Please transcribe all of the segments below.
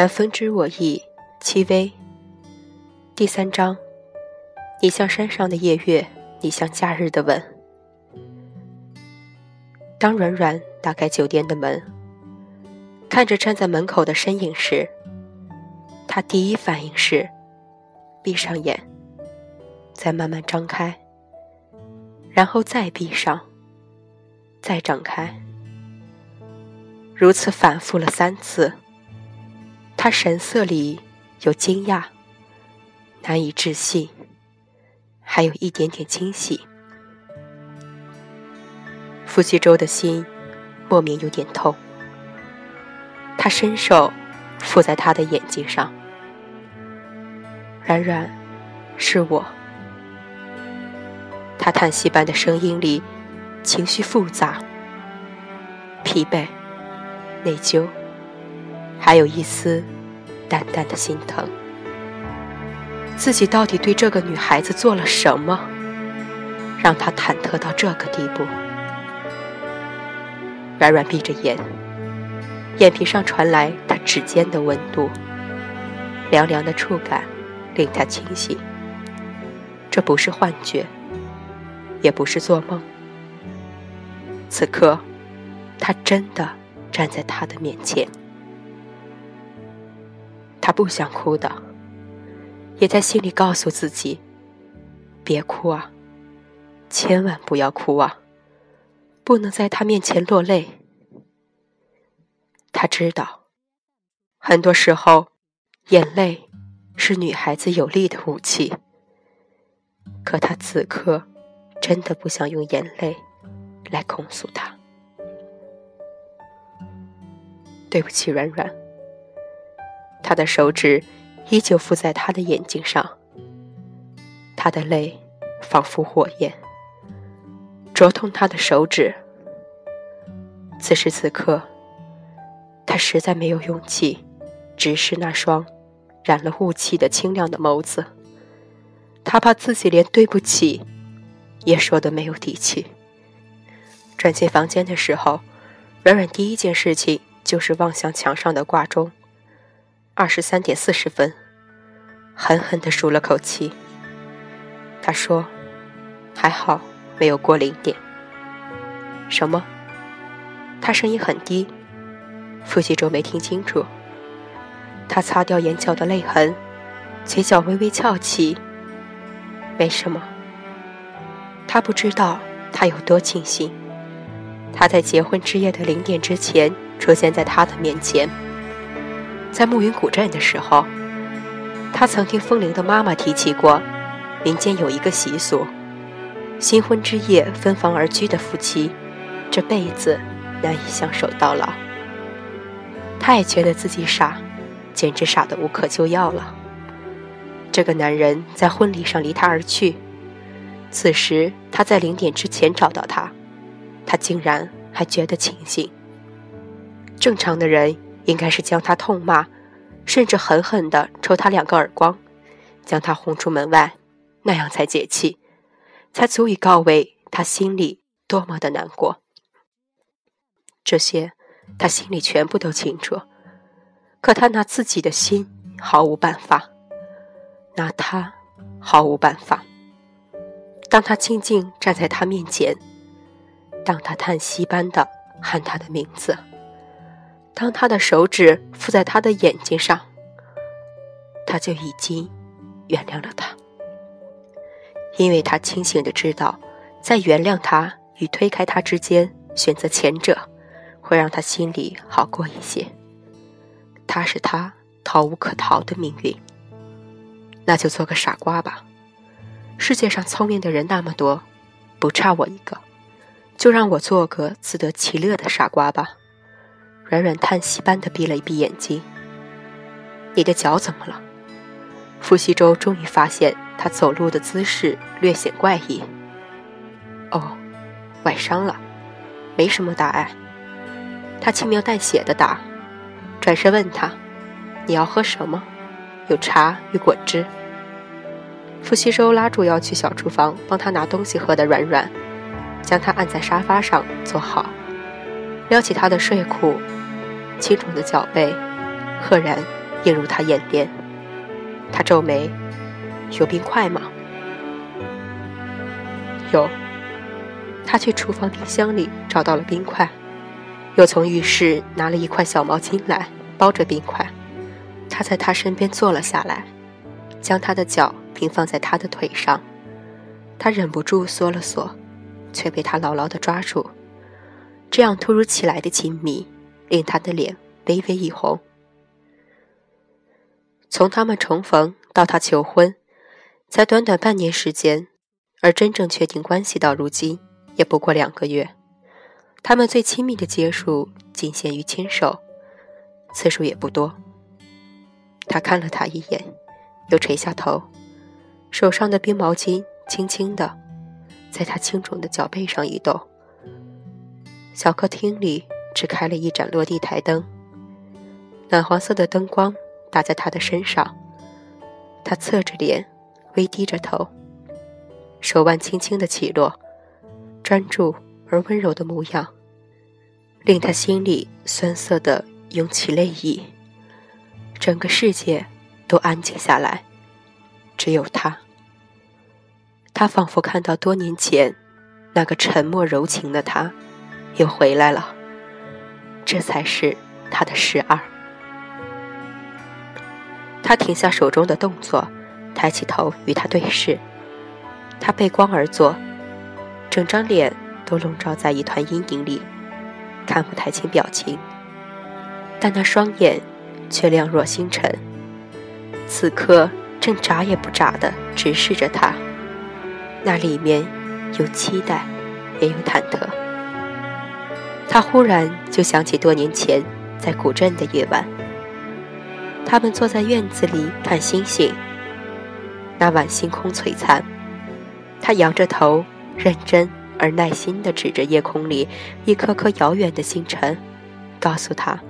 南风知我意，戚薇。第三章，你像山上的夜月，你像假日的吻。当软软打开酒店的门，看着站在门口的身影时，他第一反应是闭上眼，再慢慢张开，然后再闭上，再张开，如此反复了三次。他神色里有惊讶、难以置信，还有一点点惊喜。傅西周的心莫名有点痛，他伸手附在他的眼睛上。软软，是我。他叹息般的声音里，情绪复杂，疲惫、内疚。还有一丝淡淡的心疼，自己到底对这个女孩子做了什么，让她忐忑到这个地步？软软闭着眼，眼皮上传来她指尖的温度，凉凉的触感令她清醒。这不是幻觉，也不是做梦。此刻，他真的站在她的面前。他不想哭的，也在心里告诉自己：“别哭啊，千万不要哭啊，不能在他面前落泪。”他知道，很多时候，眼泪是女孩子有力的武器。可他此刻真的不想用眼泪来控诉他。对不起，软软。他的手指依旧附在他的眼睛上，他的泪仿佛火焰，灼痛他的手指。此时此刻，他实在没有勇气直视那双染了雾气的清亮的眸子，他怕自己连对不起也说的没有底气。转进房间的时候，软软第一件事情就是望向墙上的挂钟。二十三点四十分，狠狠地舒了口气。他说：“还好没有过零点。”什么？他声音很低，傅西周没听清楚。他擦掉眼角的泪痕，嘴角微微翘起。没什么。他不知道他有多庆幸，他在结婚之夜的零点之前出现在他的面前。在暮云古镇的时候，他曾听风铃的妈妈提起过，民间有一个习俗：新婚之夜分房而居的夫妻，这辈子难以相守到老。他也觉得自己傻，简直傻得无可救药了。这个男人在婚礼上离他而去，此时他在零点之前找到他，他竟然还觉得庆幸。正常的人。应该是将他痛骂，甚至狠狠地抽他两个耳光，将他轰出门外，那样才解气，才足以告慰他心里多么的难过。这些他心里全部都清楚，可他拿自己的心毫无办法，拿他毫无办法。当他静静站在他面前，当他叹息般的喊他的名字。当他的手指附在他的眼睛上，他就已经原谅了他，因为他清醒的知道，在原谅他与推开他之间，选择前者，会让他心里好过一些。他是他逃无可逃的命运，那就做个傻瓜吧。世界上聪明的人那么多，不差我一个，就让我做个自得其乐的傻瓜吧。软软叹息般的闭了一闭眼睛。你的脚怎么了？傅西周终于发现他走路的姿势略显怪异。哦，崴伤了，没什么大碍。他轻描淡写的答，转身问他：“你要喝什么？有茶与果汁。”傅西周拉住要去小厨房帮他拿东西喝的软软，将他按在沙发上坐好，撩起他的睡裤。青肿的脚背，赫然映入他眼帘。他皱眉：“有冰块吗？”有。他去厨房冰箱里找到了冰块，又从浴室拿了一块小毛巾来包着冰块。他在他身边坐了下来，将他的脚平放在他的腿上。他忍不住缩了缩，却被他牢牢地抓住。这样突如其来的亲密，令他的脸微微一红。从他们重逢到他求婚，才短短半年时间，而真正确定关系到如今。也不过两个月，他们最亲密的接触仅限于牵手，次数也不多。他看了他一眼，又垂下头，手上的冰毛巾轻轻的在他青肿的脚背上移动。小客厅里只开了一盏落地台灯，暖黄色的灯光打在他的身上，他侧着脸，微低着头，手腕轻轻的起落。专注而温柔的模样，令他心里酸涩的涌起泪意。整个世界都安静下来，只有他。他仿佛看到多年前那个沉默柔情的他，又回来了。这才是他的十二。他停下手中的动作，抬起头与他对视。他背光而坐。整张脸都笼罩在一团阴影里，看不太清表情，但那双眼却亮若星辰，此刻正眨也不眨地直视着他，那里面有期待，也有忐忑。他忽然就想起多年前在古镇的夜晚，他们坐在院子里看星星，那晚星空璀璨，他仰着头。认真而耐心地指着夜空里一颗颗遥远的星辰，告诉他：“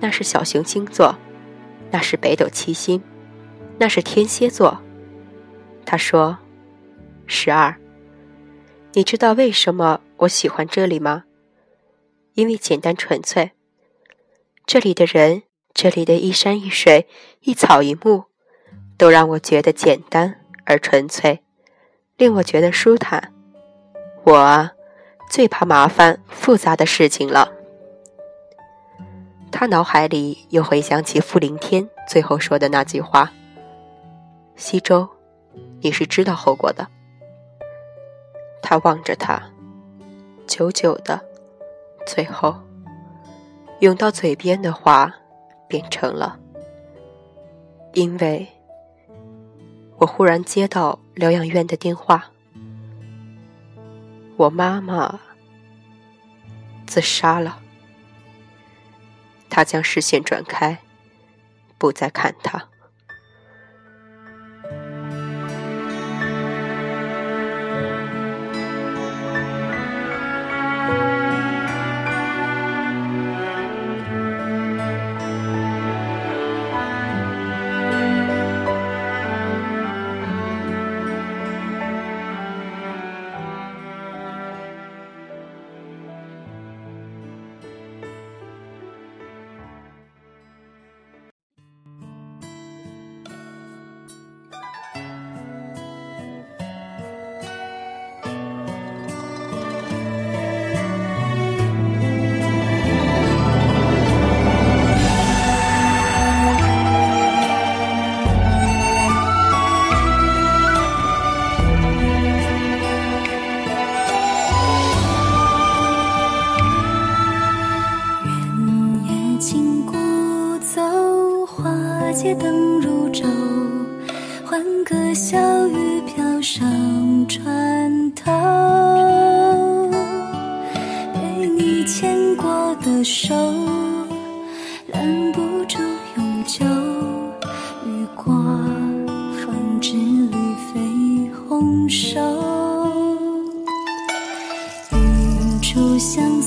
那是小熊星座，那是北斗七星，那是天蝎座。”他说：“十二，你知道为什么我喜欢这里吗？因为简单纯粹。这里的人，这里的一山一水，一草一木，都让我觉得简单而纯粹。”令我觉得舒坦。我最怕麻烦复杂的事情了。他脑海里又回想起傅凌天最后说的那句话：“西周，你是知道后果的。”他望着他，久久的，最后涌到嘴边的话变成了：“因为。”我忽然接到疗养院的电话，我妈妈自杀了。他将视线转开，不再看他。街灯如昼，欢歌笑语飘上船头。被你牵过的手，拦不住永久。雨过风止，绿飞红瘦。雨珠香。